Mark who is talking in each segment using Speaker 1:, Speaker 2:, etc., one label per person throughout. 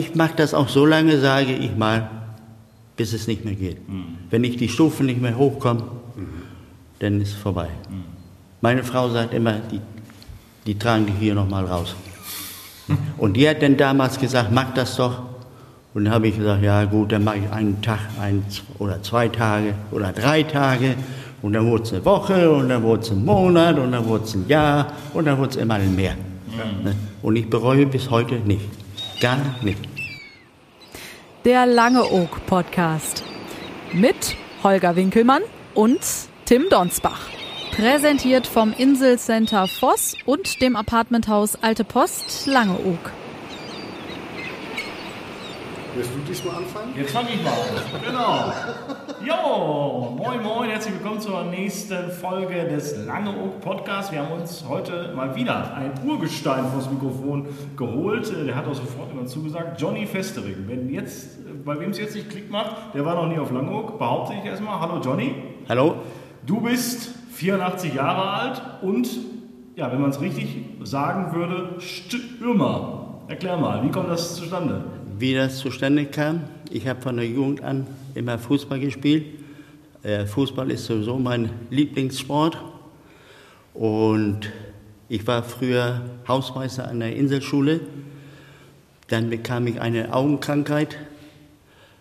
Speaker 1: Ich mache das auch so lange, sage ich mal, bis es nicht mehr geht. Mhm. Wenn ich die Stufen nicht mehr hochkomme, mhm. dann ist es vorbei. Mhm. Meine Frau sagt immer, die, die tragen dich hier nochmal raus. Und die hat dann damals gesagt, mach das doch. Und dann habe ich gesagt, ja gut, dann mache ich einen Tag, einen oder zwei Tage oder drei Tage. Und dann wurde es eine Woche und dann wurde es ein Monat und dann wurde es ein Jahr und dann wurde es immer mehr. Mhm. Und ich bereue bis heute nicht. Gar nicht.
Speaker 2: Der Lange Oak Podcast mit Holger Winkelmann und Tim Donsbach. Präsentiert vom Inselcenter Voss und dem Apartmenthaus Alte Post Langeoog.
Speaker 3: Willst du diesmal anfangen?
Speaker 4: Jetzt fange ich mal an. Genau. Jo, moin moin, herzlich willkommen zur nächsten Folge des Langeoog Podcasts. Wir haben uns heute mal wieder ein Urgestein vors Mikrofon geholt. Der hat auch sofort immer zugesagt, Johnny Festering. Wenn jetzt, bei wem es jetzt nicht Klick macht, der war noch nie auf Langeoog, behaupte ich erstmal. Hallo Johnny.
Speaker 1: Hallo.
Speaker 4: Du bist 84 Jahre alt und, ja, wenn man es richtig sagen würde, Stürmer. Erklär mal, wie kommt das zustande?
Speaker 1: Wie das zustande kam, ich habe von der Jugend an immer Fußball gespielt. Äh, Fußball ist sowieso mein Lieblingssport. Und ich war früher Hausmeister an der Inselschule. Dann bekam ich eine Augenkrankheit,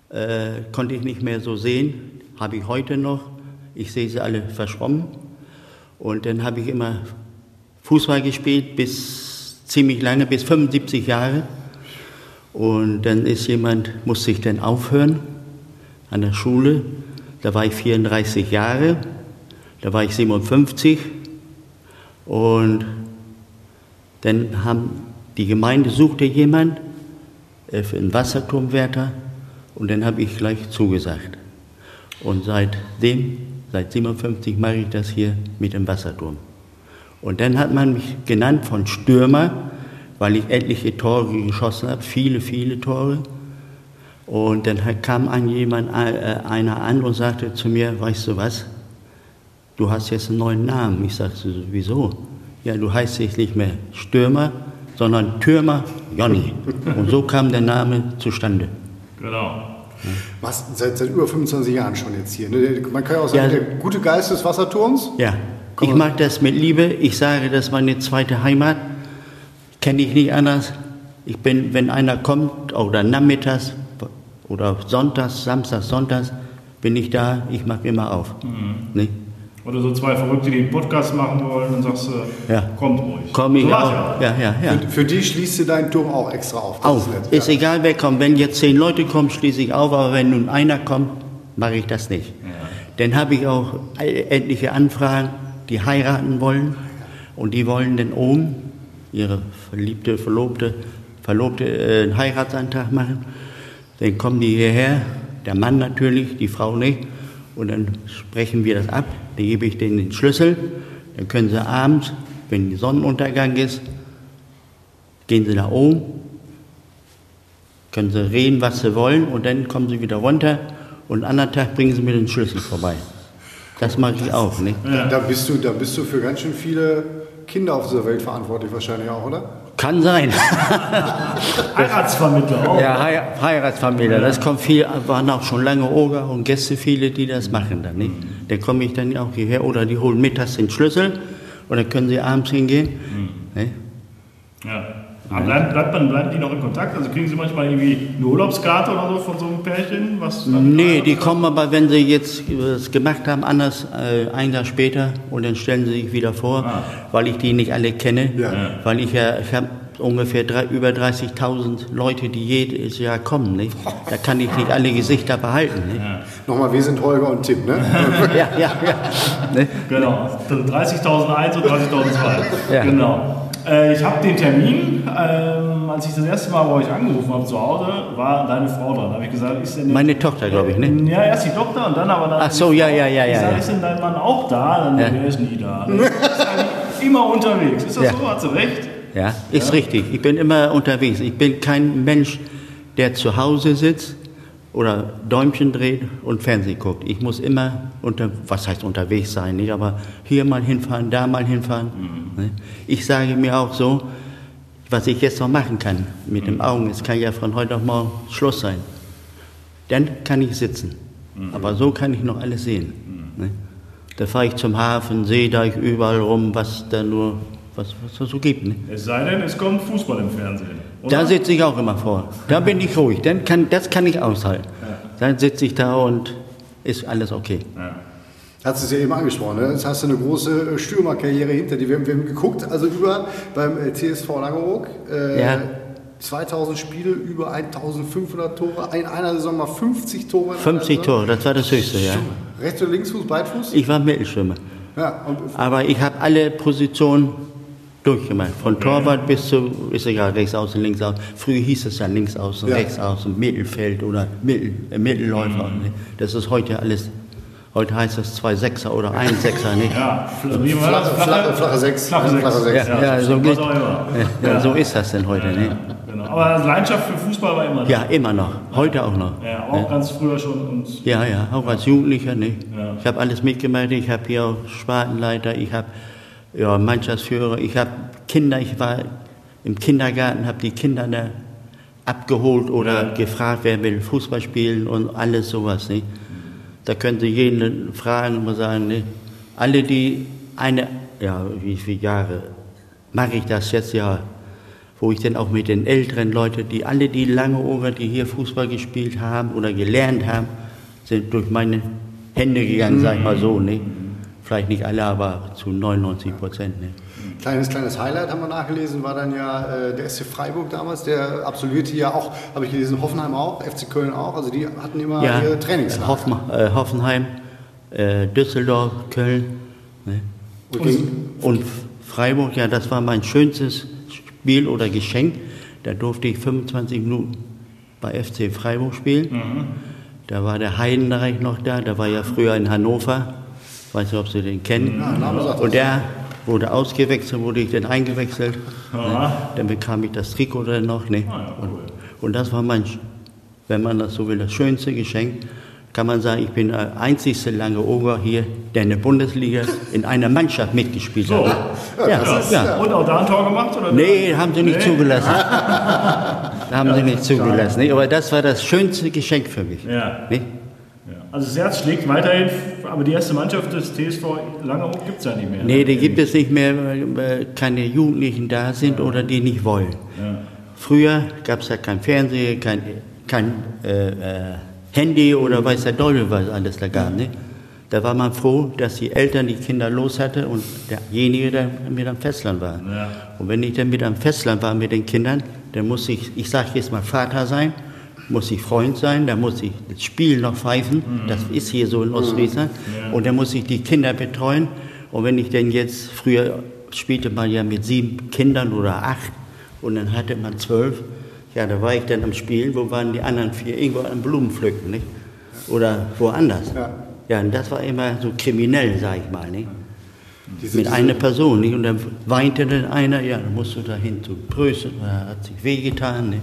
Speaker 1: äh, konnte ich nicht mehr so sehen, habe ich heute noch. Ich sehe sie alle verschwommen. Und dann habe ich immer Fußball gespielt bis ziemlich lange, bis 75 Jahre. Und dann ist jemand, musste ich dann aufhören an der Schule. Da war ich 34 Jahre, da war ich 57. Und dann haben die Gemeinde suchte jemand äh, für einen Wasserturmwärter und dann habe ich gleich zugesagt. Und seitdem Seit 57 mache ich das hier mit dem Wasserturm. Und dann hat man mich genannt von Stürmer, weil ich etliche Tore geschossen habe, viele, viele Tore. Und dann kam ein jemand, äh, einer an und sagte zu mir, weißt du was, du hast jetzt einen neuen Namen. Ich sagte, wieso? Ja, du heißt jetzt nicht mehr Stürmer, sondern Türmer Jonny. Und so kam der Name zustande.
Speaker 4: Genau.
Speaker 3: Was, seit, seit über 25 Jahren schon jetzt hier. Ne? Man kann ja auch sagen, ja. der gute Geist des Wasserturms.
Speaker 1: Ja, ich mag das mit Liebe. Ich sage, das ist meine zweite Heimat. Kenne ich nicht anders. Ich bin, wenn einer kommt, oder nachmittags oder sonntags, samstags, sonntags, bin ich da. Ich mache immer auf. Mhm.
Speaker 4: Ne? Oder so zwei Verrückte, die einen Podcast machen wollen, dann sagst du, ja. kommt ruhig.
Speaker 1: Komm ich so auch. Ja. Ja, ja,
Speaker 3: für, für, die schließt du deinen Turm auch extra auf.
Speaker 1: Auf. Ist, ist egal, wer kommt. Wenn jetzt zehn Leute kommen, schließe ich auf, aber wenn nun einer kommt, mache ich das nicht. Dann habe ich auch etliche Anfragen, die heiraten wollen und die wollen dann oben ihre verliebte, verlobte, verlobte äh, einen Heiratsantrag machen. Dann kommen die hierher, der Mann natürlich, die Frau nicht, und dann sprechen wir das ab. Dann gebe ich denen den Schlüssel. Dann können sie abends, wenn Sonnenuntergang ist, gehen sie nach oben, können sie reden, was sie wollen, und dann kommen sie wieder runter und einen anderen Tag bringen sie mir den Schlüssel vorbei. Das mache ich auch. Nicht?
Speaker 3: Da, da, bist du, da bist du für ganz schön viele Kinder auf dieser Welt verantwortlich wahrscheinlich auch, oder?
Speaker 1: Kann sein.
Speaker 4: Heiratsvermittler auch.
Speaker 1: Ja, Heiratsvermittler. Das kommt viel, waren auch schon lange Oger und Gäste, viele, die das machen dann. Nicht? Da komme ich dann auch hierher oder die holen mittags den Schlüssel und dann können sie abends hingehen. Mhm.
Speaker 4: Ja. Aber bleiben, bleibt man, bleiben die noch in Kontakt? Also kriegen Sie manchmal irgendwie eine Urlaubskarte oder so von so einem Pärchen? Was
Speaker 1: nee, die kommen aber, wenn sie jetzt was gemacht haben, anders äh, ein Jahr später und dann stellen sie sich wieder vor, ah. weil ich die nicht alle kenne. Ja. Weil ich ja, ich habe ungefähr drei, über 30.000 Leute, die jedes Jahr kommen. Nicht? Da kann ich nicht alle Gesichter behalten. Nicht? Ja.
Speaker 3: Nochmal, wir sind Holger und Tim, ne?
Speaker 4: ja, ja, ja. Ne? Genau, 30.001 und 30.002. Ja. Genau. Äh, ich habe den Termin, ähm, als ich das erste Mal bei euch angerufen habe zu Hause, war deine Frau dran. Da habe ich gesagt, ist denn
Speaker 1: Meine Tochter, glaube ich, ne?
Speaker 4: Ja, erst die Tochter und dann aber dann.
Speaker 1: Ach so, ja, ja, ja, ja.
Speaker 4: Ich sage, ist denn dein Mann auch da? Dann, ja. der ist nie da. ist immer unterwegs. Ist das ja. so? Hat sie recht?
Speaker 1: Ja, ist ja? richtig. Ich bin immer unterwegs. Ich bin kein Mensch, der zu Hause sitzt oder Däumchen dreht und Fernsehen guckt. Ich muss immer unter, was heißt unterwegs sein, nicht? aber hier mal hinfahren, da mal hinfahren. Mhm. Ne? Ich sage mir auch so, was ich jetzt noch machen kann mit den Augen, es kann ja von heute auf morgen Schluss sein. Dann kann ich sitzen. Aber so kann ich noch alles sehen. Ne? Da fahre ich zum Hafen, sehe da ich überall rum, was da nur, was, was es so gibt. Ne?
Speaker 4: Es sei denn, es kommt Fußball im Fernsehen. Oder?
Speaker 1: Da sitze ich auch immer vor. Da bin ich ruhig. Dann kann, das kann ich aushalten. Dann sitze ich da und ist alles okay.
Speaker 4: ja.
Speaker 3: Hast du es ja eben angesprochen, ne? Jetzt hast du eine große äh, Stürmerkarriere hinter dir. Wir haben, wir haben geguckt, also über beim äh, TSV Langeoog. Äh,
Speaker 1: Ja.
Speaker 3: 2000 Spiele, über 1500 Tore, in einer Saison mal 50 Tore. in einer
Speaker 1: 50
Speaker 3: Saison.
Speaker 1: Tore, das war das Höchste, ja.
Speaker 3: Rechts- oder Linksfuß, Beidfuß?
Speaker 1: Ich war Mittelstürmer.
Speaker 3: Ja, und
Speaker 1: Aber ich habe alle Positionen durchgemacht. Von Torwart bis zu, ist egal, rechts außen, links außen. Früher hieß es ja links außen,
Speaker 3: Ja.
Speaker 1: rechts außen, Mittelfeld oder Mittel, äh, Mittelläufer. ne? Das ist heute alles, heute heißt das zwei Sechser oder ein Sechser. Ne?
Speaker 4: Ja, wie war das?
Speaker 3: Flache, flache, Sechs.
Speaker 4: Flache Sechs.
Speaker 3: Flache Sechs.
Speaker 1: Ja, ja, so, geht, ja, ja, so ist das denn heute. Ne?
Speaker 4: Genau. Aber Leidenschaft für Fußball war immer da.
Speaker 1: Ja, immer noch. Heute auch noch.
Speaker 4: Ja, auch ganz früher schon. Und
Speaker 1: Ja, ja, auch als Jugendlicher. Ne?
Speaker 4: Ja.
Speaker 1: Ich habe alles mitgemacht. Ich habe hier auch Spartenleiter, ich habe ja, Mannschaftsführer, ich habe Kinder. Ich war im Kindergarten, habe die Kinder da abgeholt oder gefragt, wer will Fußball spielen und alles sowas. Ne? Da können Sie jeden fragen und sagen, ne? alle die eine, ja, wie viele Jahre mache ich das jetzt ja, wo ich dann auch mit den älteren Leuten, die alle die lange Ohren, die hier Fußball gespielt haben oder gelernt haben, sind durch meine Hände gegangen, sag ich mal so. Ne? Vielleicht nicht alle, aber zu 99 Prozent. Ne?
Speaker 3: Kleines, kleines Highlight haben wir nachgelesen, war dann ja äh, der SC Freiburg damals, der absolvierte ja auch, habe ich gelesen, Hoffenheim auch, FC Köln auch, also die hatten immer
Speaker 1: Ja,
Speaker 3: ihre Trainingslager.
Speaker 1: Hoffen, äh, Hoffenheim, äh, Düsseldorf, Köln ne?
Speaker 3: Und gegen-
Speaker 1: und Freiburg, ja, das war mein schönstes Spiel oder Geschenk. Da durfte ich 25 Minuten bei FC Freiburg spielen. Da war der Heidenreich noch da, der war ja früher in Hannover. Ich weiß nicht, ob Sie den kennen. Und der wurde ausgewechselt, wurde ich dann eingewechselt. Ne? Dann bekam ich das Trikot dann noch. Ne?
Speaker 4: Ah, ja,
Speaker 1: und, und das war mein, wenn man das so will, das schönste Geschenk. Kann man sagen, ich bin der einzigste lange Oger hier, der in der Bundesliga in einer Mannschaft mitgespielt
Speaker 4: So.
Speaker 1: hat. Ja, ja,
Speaker 3: ist-
Speaker 4: Und auch da ein Tor gemacht? Oder?
Speaker 1: Nee, haben sie nicht zugelassen. haben sie nicht zugelassen. Nee, aber das war das schönste Geschenk für mich.
Speaker 4: Ja.
Speaker 1: Nee?
Speaker 4: Ja. Also das Herz schlägt weiterhin, aber die erste Mannschaft des TSV Langeoog gibt es ja nicht mehr.
Speaker 1: Nee, die gibt es nicht mehr, weil keine Jugendlichen da sind oder die nicht wollen. Früher gab es ja kein Fernseher, kein, kein äh, äh, Handy oder weiß der Teufel, was alles da gab. Ne? Da war man froh, dass die Eltern die Kinder los hatte und derjenige dann mit am Festland war.
Speaker 4: Ja.
Speaker 1: Und wenn ich dann mit am Festland war mit den Kindern, dann muss ich, ich sage jetzt mal Vater sein, muss ich Freund sein, dann muss ich das Spiel noch pfeifen, das ist hier so in Ostfriesland, und dann muss ich die Kinder betreuen. Und wenn ich denn jetzt, früher spielte man ja mit sieben Kindern oder acht, und dann hatte man zwölf, ja, da war ich dann am Spielen, wo waren die anderen vier? Irgendwo am Blumen pflücken, nicht? Oder woanders.
Speaker 3: Ja.
Speaker 1: Ja, und das war immer so kriminell, sag ich mal, nicht?
Speaker 3: Diese,
Speaker 1: mit
Speaker 3: diese,
Speaker 1: einer Person. Nicht? Und dann weinte dann einer, ja, dann musst du dahin zu Trösten, er hat sich wehgetan. Nicht?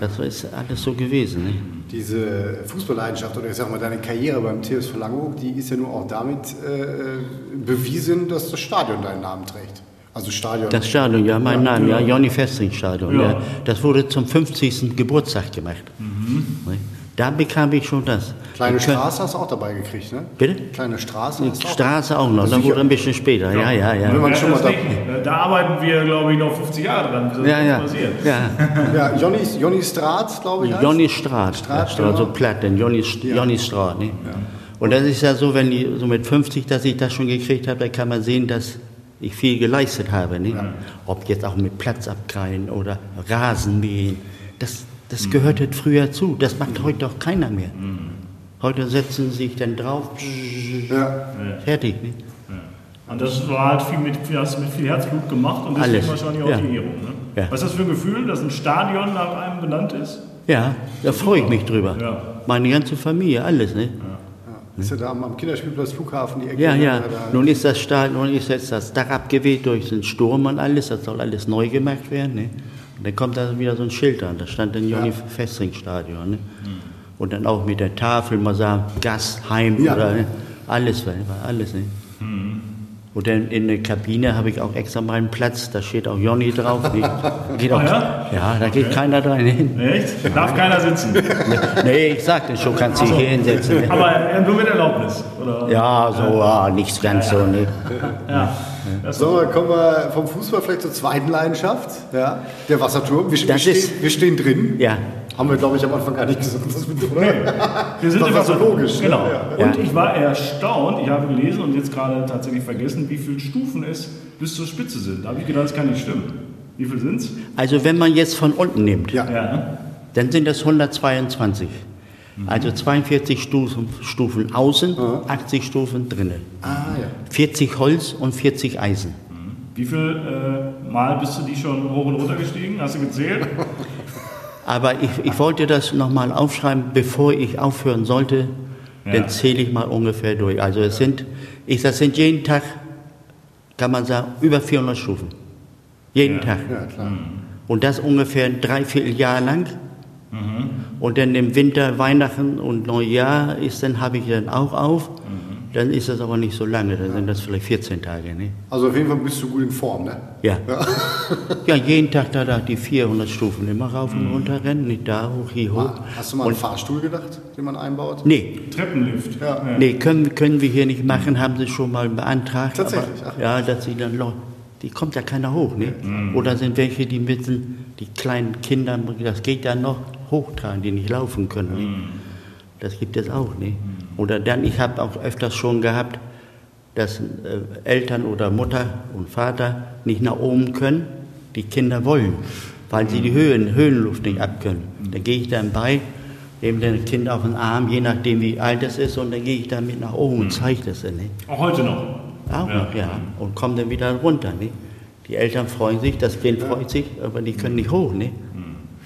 Speaker 1: Das ist alles so gewesen. Nicht?
Speaker 3: diese Fußballleidenschaft oder ich sag mal deine Karriere beim TSV Langeoog, die ist ja nur auch damit äh, bewiesen, dass das Stadion deinen Namen trägt. Also Stadion.
Speaker 1: Das Stadion, ja, mein
Speaker 3: Ja,
Speaker 1: Name, ja,
Speaker 4: ja.
Speaker 1: Jonny Festring Stadion.
Speaker 4: Ja.
Speaker 1: Ja. Das wurde zum 50. Geburtstag gemacht. Nicht? Da bekam ich schon das.
Speaker 3: Kleine Straße hast du auch dabei gekriegt, ne?
Speaker 1: Bitte?
Speaker 3: Kleine Straße hast auch.
Speaker 1: Straße auch noch, da
Speaker 3: Sicher.
Speaker 1: wurde ein bisschen später. Ja, ja,
Speaker 3: Wenn
Speaker 1: ja.
Speaker 3: man
Speaker 4: Ja,
Speaker 3: schon mal
Speaker 4: das
Speaker 3: da.
Speaker 4: Da arbeiten wir, glaube ich, noch 50 Jahre dran.
Speaker 1: Ja, ja. ja.
Speaker 3: ja, Jonny, Jonny Straat, glaube ich.
Speaker 1: Jonny Straat,
Speaker 3: Straat,
Speaker 1: ja, Straat so
Speaker 3: genau.
Speaker 1: platt, denn Jonny, Jonny Straat. Ne? Und das ist ja so, wenn die so mit 50, dass ich das schon gekriegt habe, da kann man sehen, dass ich viel geleistet habe. Ne? Ob jetzt auch mit Platz abkreien oder Rasenmähen, das, das gehörte früher zu. Das macht heute doch keiner mehr. Heute setzen sie sich dann drauf,
Speaker 3: Ja.
Speaker 1: fertig. Ne?
Speaker 4: Und das war halt viel mit, hast mit viel Herzblut gemacht und deswegen
Speaker 1: Alles.
Speaker 4: wahrscheinlich auch
Speaker 1: Ja.
Speaker 4: die Ehrung. Ne?
Speaker 1: Ja.
Speaker 4: Was ist das für ein Gefühl, dass ein Stadion nach einem benannt ist?
Speaker 1: Ja, da freue ich mich drüber.
Speaker 4: Ja.
Speaker 1: Meine ganze Familie, alles. Ne?
Speaker 3: Ist ja da am, Kinderspielplatz Flughafen die Ecke.
Speaker 1: Ja, ja.
Speaker 3: Da, da,
Speaker 1: Nun ist das Stadion, nun ist jetzt das Dach abgeweht durch den Sturm und alles. Das soll alles neu gemacht werden. Ne? Und dann kommt da wieder so ein Schild an. Da stand dann Jonny
Speaker 3: Ja.
Speaker 1: Festring Stadion. Ne? Und dann auch mit der Tafel, man sagt Gast, Heim
Speaker 3: Ja.
Speaker 1: oder ne? alles, war war alles. Ne? Und dann in der Kabine habe ich auch extra meinen Platz, da steht auch Jonny drauf. Nee, geht auch,
Speaker 4: Ah,
Speaker 1: ja? da geht keiner dran hin.
Speaker 4: Echt? Darf keiner sitzen.
Speaker 1: Nee, ich sagte schon, kannst dich hier hinsetzen. Ne?
Speaker 4: Aber äh, nur mit Erlaubnis. Oder?
Speaker 1: Ja, so, ah, nichts ganz so. Ne?
Speaker 4: Ja.
Speaker 3: So, dann kommen wir vom Fußball vielleicht zur zweiten Leidenschaft, ja, der Wasserturm. Wir, wir, stehen, wir stehen drin.
Speaker 1: Ja,
Speaker 3: Haben wir, glaube ich, am Anfang gar nicht gesagt, dass wir oder?
Speaker 4: Wir sind
Speaker 3: Das
Speaker 4: im
Speaker 3: war so logisch?
Speaker 4: Genau.
Speaker 3: Ja.
Speaker 4: Und ich war erstaunt, ich habe gelesen und jetzt gerade tatsächlich vergessen, wie viele Stufen es bis zur Spitze sind. Da habe ich gedacht, das kann nicht stimmen. Wie viel sind es?
Speaker 1: also wenn man jetzt von unten nimmt,
Speaker 3: Ja.
Speaker 4: Ja.
Speaker 1: dann sind das 122. Also 42 Stufen, Stufen außen, 80 Stufen drinnen.
Speaker 3: Ah, ja.
Speaker 1: 40 Holz und 40 Eisen.
Speaker 4: Wie viel äh, Mal bist du die schon hoch und runter gestiegen? Hast du gezählt?
Speaker 1: Aber ich, ich wollte das nochmal aufschreiben, bevor ich aufhören sollte.
Speaker 4: Ja.
Speaker 1: Dann zähle ich mal ungefähr durch. Also es sind, ich, das sind jeden Tag, kann man sagen, über 400 Stufen. Jeden
Speaker 4: Ja.
Speaker 1: Tag.
Speaker 3: Ja, klar.
Speaker 1: Und das ungefähr ein Dreivierteljahr lang. Und dann im Winter, Weihnachten und Neujahr ist dann habe ich dann auch auf. Dann ist das aber nicht so lange, dann sind das vielleicht 14 Tage. Ne?
Speaker 3: Also auf jeden Fall bist du gut in Form, ne?
Speaker 1: Ja. ja, jeden Tag da, da die 400 Stufen immer rauf und runter rennen, nicht da hoch, hier hoch.
Speaker 3: Hast du mal an einen Fahrstuhl gedacht, den man einbaut?
Speaker 1: Nee,
Speaker 4: Treppenlift.
Speaker 3: Ja.
Speaker 1: nee können, können wir hier nicht machen, haben sie schon mal beantragt.
Speaker 3: Tatsächlich,
Speaker 1: Aber,
Speaker 3: ach.
Speaker 1: ja, dass sie dann, die kommt ja keiner hoch, ne? Oder sind welche, die mitten, die kleinen Kinder, das geht ja noch, hochtragen, die nicht laufen können. Ne? Das gibt es auch, ne? Oder dann, ich habe auch öfters schon gehabt, dass äh, Eltern oder Mutter und Vater nicht nach oben können, die Kinder wollen, weil sie die Höhen, Höhenluft nicht abkönnen. Dann gehe ich dann bei, nehme das Kind auf den Arm, je nachdem wie alt es ist, und dann gehe ich damit nach oben und zeige das dann. Ne?
Speaker 4: Auch heute noch.
Speaker 1: Auch noch, ja. Und komme dann wieder runter. Ne? Die Eltern freuen sich, das Kind freut sich, aber die können nicht hoch. Ne?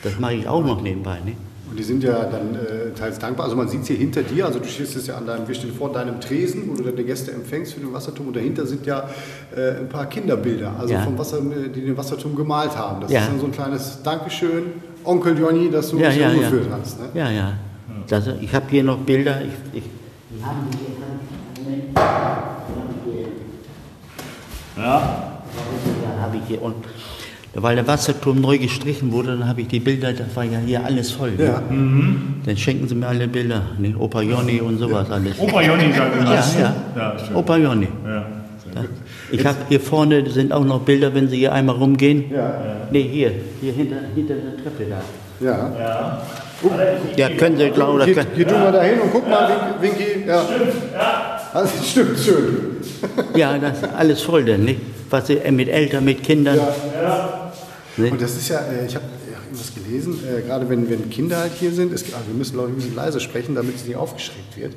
Speaker 1: Das mache ich auch noch nebenbei. Ne?
Speaker 3: Und die sind ja dann äh, teils dankbar. Also man sieht es hier hinter dir, also du stehst jetzt ja an deinem, wir stehen vor deinem Tresen, wo du deine Gäste empfängst für den Wasserturm und dahinter sind ja äh, ein paar Kinderbilder, also
Speaker 1: Ja.
Speaker 3: vom Wasser, die den Wasserturm gemalt haben. Das
Speaker 1: Ja.
Speaker 3: ist dann so ein kleines Dankeschön, Onkel Jonny, dass du
Speaker 1: Ja,
Speaker 3: uns
Speaker 1: ja, ja.
Speaker 3: umgeführt hast. Ne?
Speaker 1: Ja, ja. Das, ich habe hier noch Bilder. Ich, ich, die haben die hier. Moment.
Speaker 4: Ja.
Speaker 1: Da habe ich hier und weil der Wasserturm neu gestrichen wurde, dann habe ich die Bilder, das war ja hier alles voll. ne?
Speaker 3: Ja.
Speaker 1: Dann schenken sie mir alle Bilder, ne? Opa Jonny und sowas alles.
Speaker 4: Opa Jonny sagt.
Speaker 1: Ja, ja.
Speaker 4: Ja, stimmt.
Speaker 1: Opa Jonny.
Speaker 4: Ja.
Speaker 1: Ja. Ich habe hier vorne sind auch noch Bilder, wenn Sie hier einmal rumgehen.
Speaker 3: Ja.
Speaker 1: Nee, hier, hier hinter, hinter der Treppe da.
Speaker 3: Ja.
Speaker 4: Ja.
Speaker 1: Ja, können Sie, glaube ich,
Speaker 3: Geh,
Speaker 1: können,
Speaker 3: geh du mal dahin und guck mal, Wink- Winky. Ja. Also, stimmt, schön.
Speaker 1: ja, das ist alles voll denn, nicht? Was Sie, äh, mit Eltern, mit Kindern. Ne?
Speaker 3: Und das ist ja, äh, ich habe ja, irgendwas gelesen, äh, gerade wenn, wenn Kinder halt hier sind, es, also wir müssen glaube ich ein bisschen leise sprechen, damit sie nicht aufgeschreckt wird.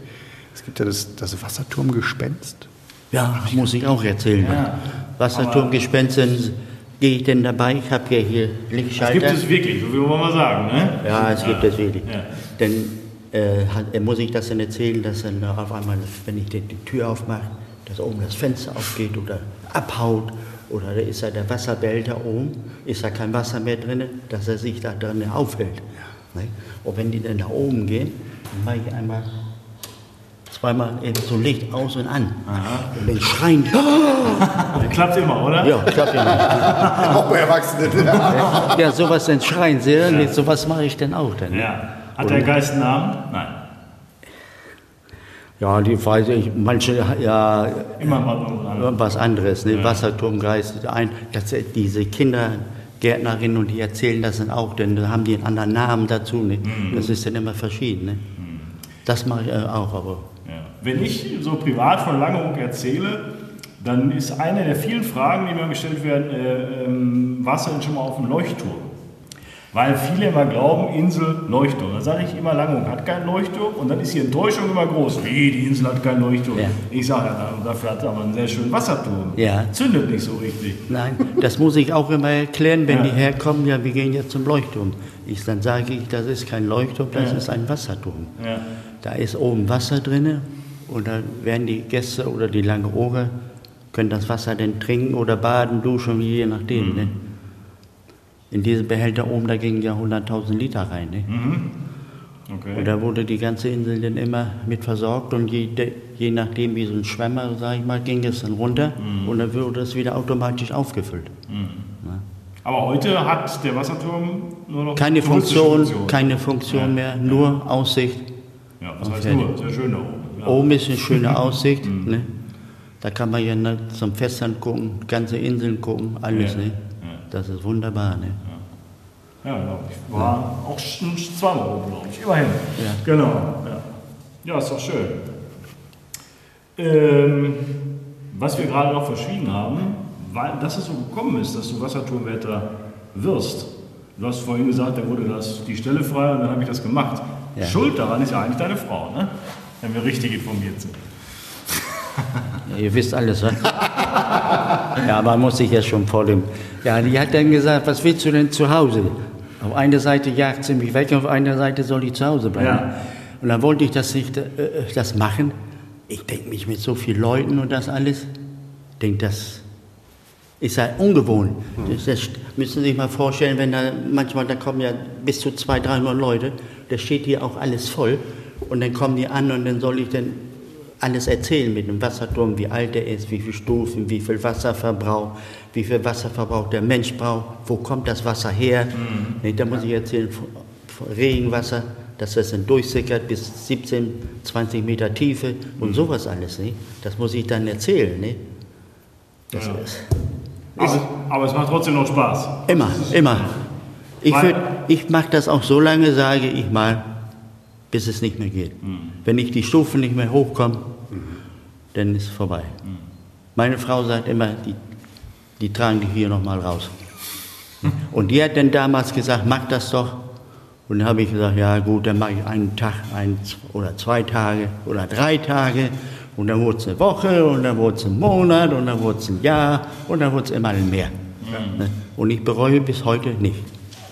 Speaker 3: Es gibt ja das, das Wasserturmgespenst.
Speaker 1: Ja, muss ich auch erzählen. Wasserturmgespenst, gehe ich denn dabei? Ich habe ja hier
Speaker 4: Das
Speaker 1: Lichtschalter.
Speaker 4: gibt es wirklich, so wie wir mal sagen. Ne?
Speaker 1: Ja, es gibt es wirklich.
Speaker 4: Ja.
Speaker 1: Dann äh, äh, muss ich das dann erzählen, dass dann auf einmal, wenn ich die, die Tür aufmache, dass oben das Fenster aufgeht oder abhaut oder da ist da der Wasserbehälter oben, ist da kein Wasser mehr drin, dass er sich da drin aufhält. Ne? Und wenn die dann nach oben gehen, dann mache ich einmal zweimal eben so Licht aus und an. Und dann schreien die,
Speaker 4: Das klappt immer, oder?
Speaker 1: ja, klappt immer.
Speaker 3: Auch bei Erwachsenen.
Speaker 1: Ja, sowas dann schreien sie, ja. sowas mache ich dann auch dann.
Speaker 4: Ja. Hat der Geist einen Namen? Nein.
Speaker 1: Ja, die weiß ich, manche, ja,
Speaker 4: Immer mal
Speaker 1: was anderes, ne? Wasserturmgeist, ein, das, diese Kindergärtnerinnen und die erzählen das dann auch, denn da haben die einen anderen Namen dazu, ne? Das ist dann immer verschieden, ne? Das mache ich äh, auch, aber
Speaker 4: Ja. Wenn ich so privat von Langeoog erzähle, dann ist eine der vielen Fragen, die mir gestellt werden, äh, ähm, warst du denn schon mal auf dem Leuchtturm? Weil viele immer glauben, Insel, Leuchtturm. Dann sage ich immer, Langeoog hat keinen Leuchtturm und dann ist die Enttäuschung immer groß. Wie, die Insel hat keinen Leuchtturm.
Speaker 1: Ja.
Speaker 4: Ich sage, dafür hat sie aber einen sehr schönen Wasserturm.
Speaker 1: Ja.
Speaker 4: Zündet nicht so richtig.
Speaker 1: nein, das muss ich auch immer erklären, wenn
Speaker 4: Ja.
Speaker 1: die herkommen, ja, wir gehen jetzt zum Leuchtturm. Ich, dann sage ich, das ist kein Leuchtturm, das ist ein Wasserturm. Da ist oben Wasser drin und dann werden die Gäste oder die Langeoger können das Wasser dann trinken oder baden, duschen, je nachdem. Ne? In diese Behälter oben, da gingen ja 100.000 Liter rein. Ne?
Speaker 4: Okay.
Speaker 1: Und da wurde die ganze Insel dann immer mit versorgt und je, je nachdem wie so ein Schwemmer, sag ich mal, ging es dann runter
Speaker 4: Mhm.
Speaker 1: und dann wurde es wieder automatisch aufgefüllt.
Speaker 4: Aber heute hat der Wasserturm nur noch
Speaker 1: Keine
Speaker 4: touristische
Speaker 1: Funktion, keine Funktion
Speaker 4: Ja.
Speaker 1: mehr, nur Aussicht.
Speaker 4: Ja, was heißt
Speaker 1: fertig.
Speaker 4: nur? Sehr schön da oben. Ja.
Speaker 1: Oben ist eine schöne Aussicht.
Speaker 4: Mhm.
Speaker 1: Ne? Da kann man ja ne, zum Festland gucken, ganze Inseln gucken, alles.
Speaker 4: Ja.
Speaker 1: Ne?
Speaker 4: Ja.
Speaker 1: Das ist wunderbar. Ne?
Speaker 4: Ja, genau. Ich war auch schon zweimal oben, glaube ich. Immerhin.
Speaker 1: Ja.
Speaker 4: Genau. Ja. ja, ist doch schön. Ähm, was wir gerade noch verschwiegen haben, weil, dass es so gekommen ist, dass du Wasserturmwärter wirst. Du hast vorhin gesagt, da wurde das, die Stelle frei und dann habe ich das gemacht.
Speaker 1: Ja.
Speaker 4: Schuld daran ist ja eigentlich deine Frau, ne? wenn wir richtig informiert sind.
Speaker 1: Ja, ihr wisst alles, was? ja, man muss sich ja schon vor dem. Ja, die hat dann gesagt, was willst du denn zu Hause? Auf einer Seite jagt sie mich weg, auf einer Seite soll ich zu Hause bleiben.
Speaker 4: Ja.
Speaker 1: Und dann wollte ich das, nicht, äh, das machen. Ich denke mich mit so vielen Leuten und das alles. Ich denke, das ist ja ungewohnt. Das, das müssen Sie sich mal vorstellen, wenn da manchmal, da kommen ja bis zu 200, 300 Leute, da steht hier auch alles voll. Und dann kommen die an und dann soll ich dann alles erzählen mit dem Wasserturm, wie alt er ist, wie viele Stufen, wie viel Wasserverbrauch, wie viel Wasserverbrauch der Mensch braucht, wo kommt das Wasser her. Nee, Da muss ich erzählen, Regenwasser, dass das dann durchsickert bis 17, 20 Meter Tiefe und sowas alles. Ne? Das muss ich dann erzählen. Ne? Das
Speaker 4: Ja.
Speaker 1: ist
Speaker 4: Aber, aber es macht trotzdem noch Spaß.
Speaker 1: immer, immer. Ich, würd- ich mache das auch so lange, sage ich mal, bis es nicht mehr geht. Wenn ich die Stufen nicht mehr hochkomme, dann ist es vorbei. Meine Frau sagt immer, die, die tragen dich hier nochmal raus. Und die hat dann damals gesagt, mach das doch. Und dann habe ich gesagt, ja gut, dann mache ich einen Tag, ein oder zwei Tage oder drei Tage. Und dann wurde es eine Woche und dann wurde es ein Monat und dann wurde es ein Jahr und dann wurde es immer mehr. Ne? Und ich bereue bis heute nicht.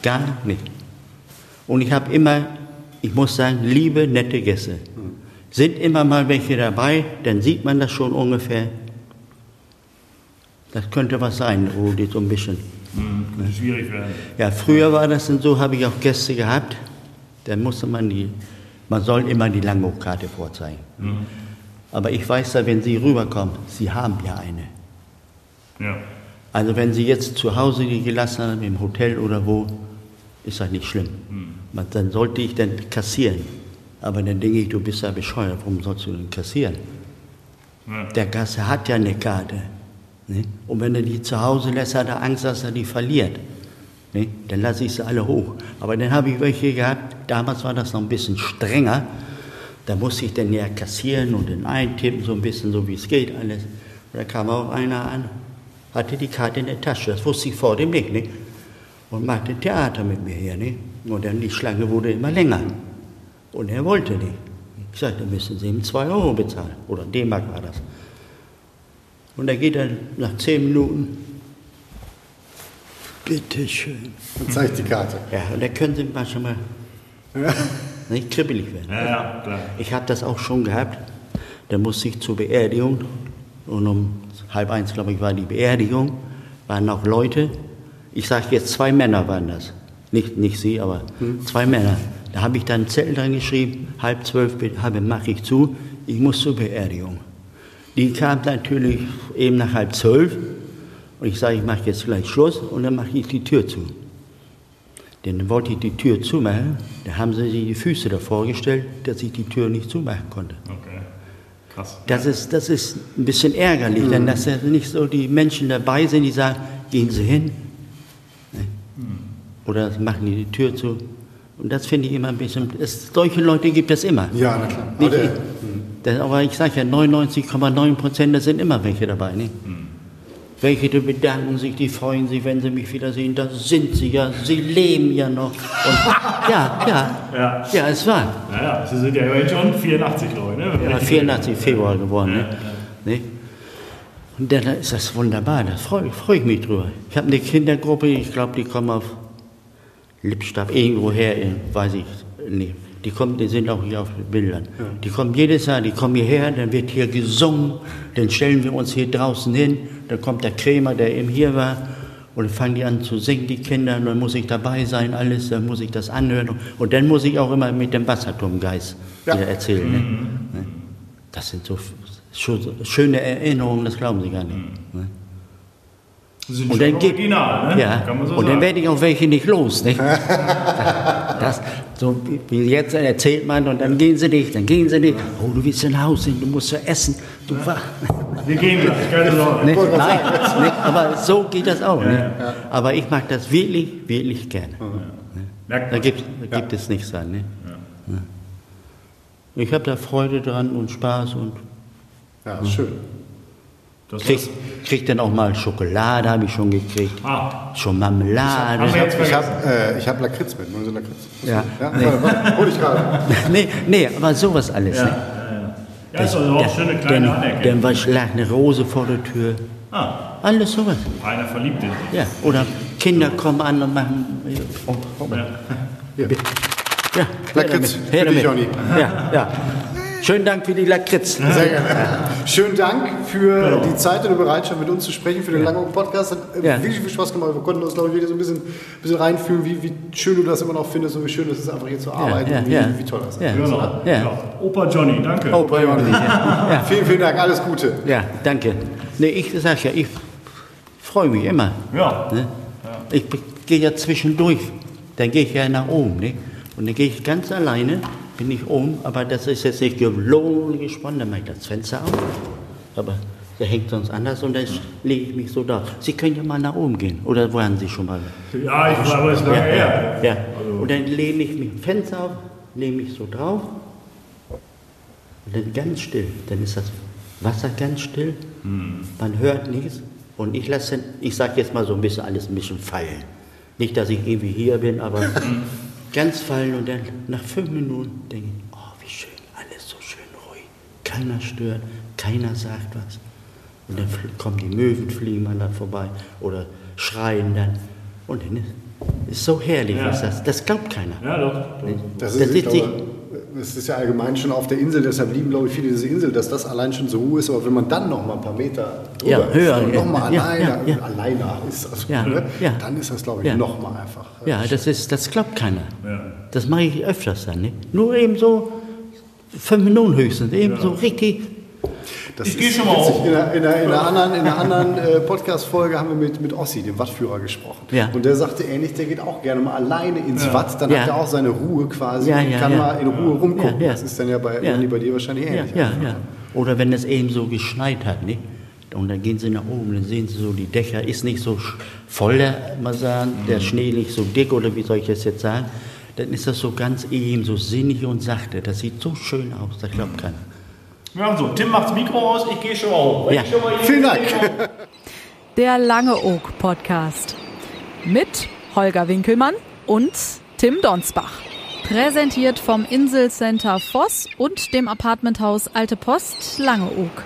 Speaker 1: Gar nicht. Und ich habe immer, ich muss sagen, liebe, nette Gäste. Sind immer mal welche dabei, dann sieht man das schon ungefähr. Das könnte was sein, wo die so ein bisschen.
Speaker 4: Könnte schwierig werden.
Speaker 1: Ja, früher war das dann so, habe ich auch Gäste gehabt. Da musste man die, man soll immer die Langhochkarte vorzeigen. Aber ich weiß ja, wenn Sie rüberkommen, Sie haben ja eine.
Speaker 4: Ja.
Speaker 1: Also wenn Sie jetzt zu Hause die gelassen haben, im Hotel oder wo, ist das nicht schlimm. Man- Dann sollte ich dann kassieren. Aber dann denke ich, du bist ja bescheuert, warum sollst du denn kassieren?
Speaker 4: Ja.
Speaker 1: Der Gast hat ja eine Karte. Ne? Und wenn er die zu Hause lässt, hat er Angst, dass er die verliert. Ne? Dann lasse ich sie alle hoch. Aber dann habe ich welche gehabt, damals war das noch ein bisschen strenger. Da musste ich dann ja kassieren und dann eintippen, so ein bisschen so wie es geht alles. Und da kam auch einer an, hatte die Karte in der Tasche, das wusste ich vor dem nicht. Ne? Und machte Theater mit mir hier. Ne? Und dann die Schlange wurde immer länger. Und er wollte nicht. Ich sagte, dann müssen Sie ihm 2 Euro bezahlen. Oder D-Mark war das. Und da geht er nach 10 Minuten. Bitte schön.
Speaker 3: Dann zeigt die Karte.
Speaker 1: Ja, und da können Sie mal schon mal nicht kribbelig werden.
Speaker 4: Ja, ja, klar.
Speaker 1: Ich habe das auch schon gehabt. Da musste ich zur Beerdigung. Und um halb eins, glaube ich, war die Beerdigung. Waren auch Leute. Ich sage jetzt, zwei Männer waren das. Nicht, nicht Sie, aber zwei Männer. Da habe ich dann einen Zettel dran geschrieben, halb zwölf habe- mache ich zu, ich muss zur Beerdigung. Die kam natürlich eben nach halb zwölf. Und ich sage, ich mache jetzt gleich Schluss und dann mache ich die Tür zu. Denn dann wollte ich die Tür zumachen. Da haben sie sich die Füße davor gestellt, dass ich die Tür nicht zumachen konnte.
Speaker 4: Okay. Krass.
Speaker 1: Das ist, das ist ein bisschen ärgerlich, denn dass da nicht so die Menschen dabei sind, die sagen, gehen Sie hin. Ne? Oder machen die die Tür zu. Und das finde ich immer ein bisschen, es, solche Leute gibt es immer.
Speaker 3: Ja, na klar.
Speaker 1: Nicht,
Speaker 3: Aber
Speaker 1: ich, das, aber ich sage ja, 99,9 Prozent, da sind immer welche dabei. Ne? Welche, die bedanken sich, die freuen sich, wenn sie mich wiedersehen. Da sind sie ja, sie leben ja noch. Und, ja, ja,
Speaker 4: Ja.
Speaker 1: ja, es war.
Speaker 4: Naja, Sie sind ja immerhin schon 84 Leute. Ne?
Speaker 1: Ja, 84 Februar geworden. Ne? Ne? Und dann ist das wunderbar, da freue freu ich mich drüber. Ich habe eine Kindergruppe, ich glaube, die kommen auf Lippstab, irgendwo her, in- weiß ich nicht. Die, kommen, die sind auch hier auf den Bildern. Die kommen jedes Jahr, die kommen hierher, dann wird hier gesungen, dann stellen wir uns hier draußen hin, dann kommt der Krämer, der eben hier war, Und dann fangen die an zu singen, die Kinder, und dann muss ich dabei sein, alles, dann muss ich das anhören. Und dann muss ich auch immer mit dem Wasserturmgeist
Speaker 3: Ja.
Speaker 1: erzählen. Ne? Ne? Das sind so sch- schöne Erinnerungen, das glauben Sie gar nicht. Ne?
Speaker 4: Sind
Speaker 1: Und
Speaker 4: schon
Speaker 1: dann, geht,
Speaker 4: original, ne?
Speaker 1: ja,
Speaker 4: Kann man so
Speaker 1: und dann werde ich auch welche nicht los. Nicht? Das, so wie- jetzt erzählt man und dann gehen sie nicht, dann gehen sie nicht. Oh, du willst nach Hause, du musst ja essen. Du war,
Speaker 4: Wir gehen gleich, keine Sorge.
Speaker 1: nicht, nein, nicht, aber so geht das auch. Nicht? Aber ich mag das wirklich, wirklich gerne. Da gibt, da gibt es nichts an. Ne? Ja. Ich habe da Freude dran und Spaß und
Speaker 3: Ja, ist schön.
Speaker 4: Das
Speaker 1: krieg, krieg dann auch mal Schokolade, habe ich schon gekriegt.
Speaker 4: ah,
Speaker 1: Schon Marmelade.
Speaker 3: Ich habe äh, ich hab Lakritz mit. Wollen Sie Lakritz?
Speaker 1: Ja.
Speaker 3: ja? Warte, hol ich gerade.
Speaker 1: nee, nee, aber sowas alles.
Speaker 4: Ja,
Speaker 1: ne?
Speaker 4: ja, ja. ja, ist also auch schöne kleine
Speaker 1: dann,
Speaker 4: Anerkennung.
Speaker 1: dann war lag eine Rose vor der Tür.
Speaker 4: Ah,
Speaker 1: Alles sowas.
Speaker 4: einer verliebt in sich.
Speaker 1: Ja. Oder Kinder kommen an und machen. Oh, oh,
Speaker 4: Ja.
Speaker 3: Hier.
Speaker 1: ja,
Speaker 3: Lakritz,
Speaker 1: her
Speaker 3: für dich,
Speaker 1: damit.
Speaker 3: Johnny.
Speaker 1: Ja, ja. Schönen Dank für die Lakritz.
Speaker 3: Sehr gerne. Schönen Dank für die Zeit und die Bereitschaft, mit uns zu sprechen, für den langen Podcast. Hat äh,
Speaker 1: Ja.
Speaker 3: wirklich viel Spaß gemacht. Wir konnten uns, glaube ich, wieder so ein bisschen, bisschen reinfühlen, wie, wie schön du das immer noch findest und wie schön es ist, einfach hier zu arbeiten
Speaker 1: ja,
Speaker 3: und wie,
Speaker 1: ja.
Speaker 3: wie toll das ist.
Speaker 1: Ja.
Speaker 4: Genau.
Speaker 1: Ja.
Speaker 4: Ja. Opa Johnny, danke.
Speaker 1: Ja. Ja.
Speaker 3: Vielen, vielen Dank. Alles Gute.
Speaker 1: ja, danke. Nee, ich sag ja, ich freue mich immer.
Speaker 4: Ja.
Speaker 1: Ne? Ich gehe ja zwischendurch, dann gehe ich ja nach oben. Ne? Und dann gehe ich ganz alleine, bin ich oben, aber das ist jetzt nicht gelogen gesponnen, dann mache ich das Fenster auf. Aber der hängt sonst anders und dann lege ich mich so da. Sie können ja mal nach oben gehen. Oder waren Sie schon mal?
Speaker 4: Ja, ich war aber jetzt lange her.
Speaker 1: Ja. Und dann lehne ich mich im Fenster auf, lehne mich so drauf und dann ganz still. Dann ist das Wasser ganz still, man hört nichts und ich lasse, ich sage jetzt mal so ein bisschen alles ein bisschen fallen. Nicht, dass ich irgendwie hier bin, aber ganz fallen und dann nach fünf Minuten denke ich, oh wie schön, alles so schön ruhig. Keiner stört, keiner sagt was. Und dann kommen die Möwen, fliegen an da vorbei oder schreien dann. Und dann ist, ist so herrlich,
Speaker 4: Ja.
Speaker 1: was das, das glaubt keiner.
Speaker 4: Ja, doch.
Speaker 1: Nicht?
Speaker 3: Das
Speaker 1: Da
Speaker 3: ist, ich- glaube, es ist ja allgemein schon auf der Insel, deshalb lieben, glaube ich, viele diese Insel, dass das allein schon so hoch ist. Aber wenn man dann noch mal ein paar Meter drüber
Speaker 1: Ja,
Speaker 3: ist
Speaker 1: höher,
Speaker 3: und
Speaker 1: ja,
Speaker 3: noch mal
Speaker 1: ja,
Speaker 3: alleine,
Speaker 1: ja, ja.
Speaker 3: alleine ist, also,
Speaker 1: Ja,
Speaker 3: ne,
Speaker 1: ja.
Speaker 3: dann ist das, glaube ich,
Speaker 1: Ja.
Speaker 3: noch mal einfach. äh,
Speaker 1: Ja, das, ist, das glaubt keiner.
Speaker 4: Ja.
Speaker 1: Das mache ich öfters dann. Nicht? Nur eben so fünf Minuten höchstens, eben so richtig.
Speaker 3: Das
Speaker 4: Ich
Speaker 3: ist
Speaker 4: geh schon mal
Speaker 3: witzig.
Speaker 4: hoch.
Speaker 3: In einer, in einer, in einer anderen, in einer anderen äh, Podcast-Folge haben wir mit, mit Ossi, dem Wattführer, gesprochen.
Speaker 1: Ja.
Speaker 3: Und der sagte ähnlich, der geht auch gerne mal alleine ins Watt, dann
Speaker 1: Ja.
Speaker 3: hat er auch seine Ruhe quasi
Speaker 1: Ja,
Speaker 3: und
Speaker 1: ja,
Speaker 3: kann
Speaker 1: ja.
Speaker 3: mal in Ruhe rumgucken.
Speaker 1: Ja, ja.
Speaker 3: Das ist dann ja bei,
Speaker 1: Ja.
Speaker 3: Bei dir wahrscheinlich
Speaker 1: Ja,
Speaker 3: ähnlich.
Speaker 1: ja, ja. Oder wenn es eben so geschneit hat, nicht? Und dann gehen sie nach oben, dann sehen sie so, die Dächer ist nicht so voll, der, mal sagen, der Schnee nicht so dick oder wie soll ich das jetzt sagen. Dann ist das so ganz eben, so sinnig und sachte. Das sieht so schön aus, das glaubt keiner.
Speaker 4: Wir haben so, Tim macht's Mikro aus, ich gehe schon mal hoch.
Speaker 1: Ja.
Speaker 4: schon mal hier
Speaker 3: Vielen Dank.
Speaker 2: Der Lange Oak Podcast. Mit Holger Winkelmann und Tim Donsbach. Präsentiert vom Inselcenter Voss und dem Apartmenthaus Alte Post Langeoog.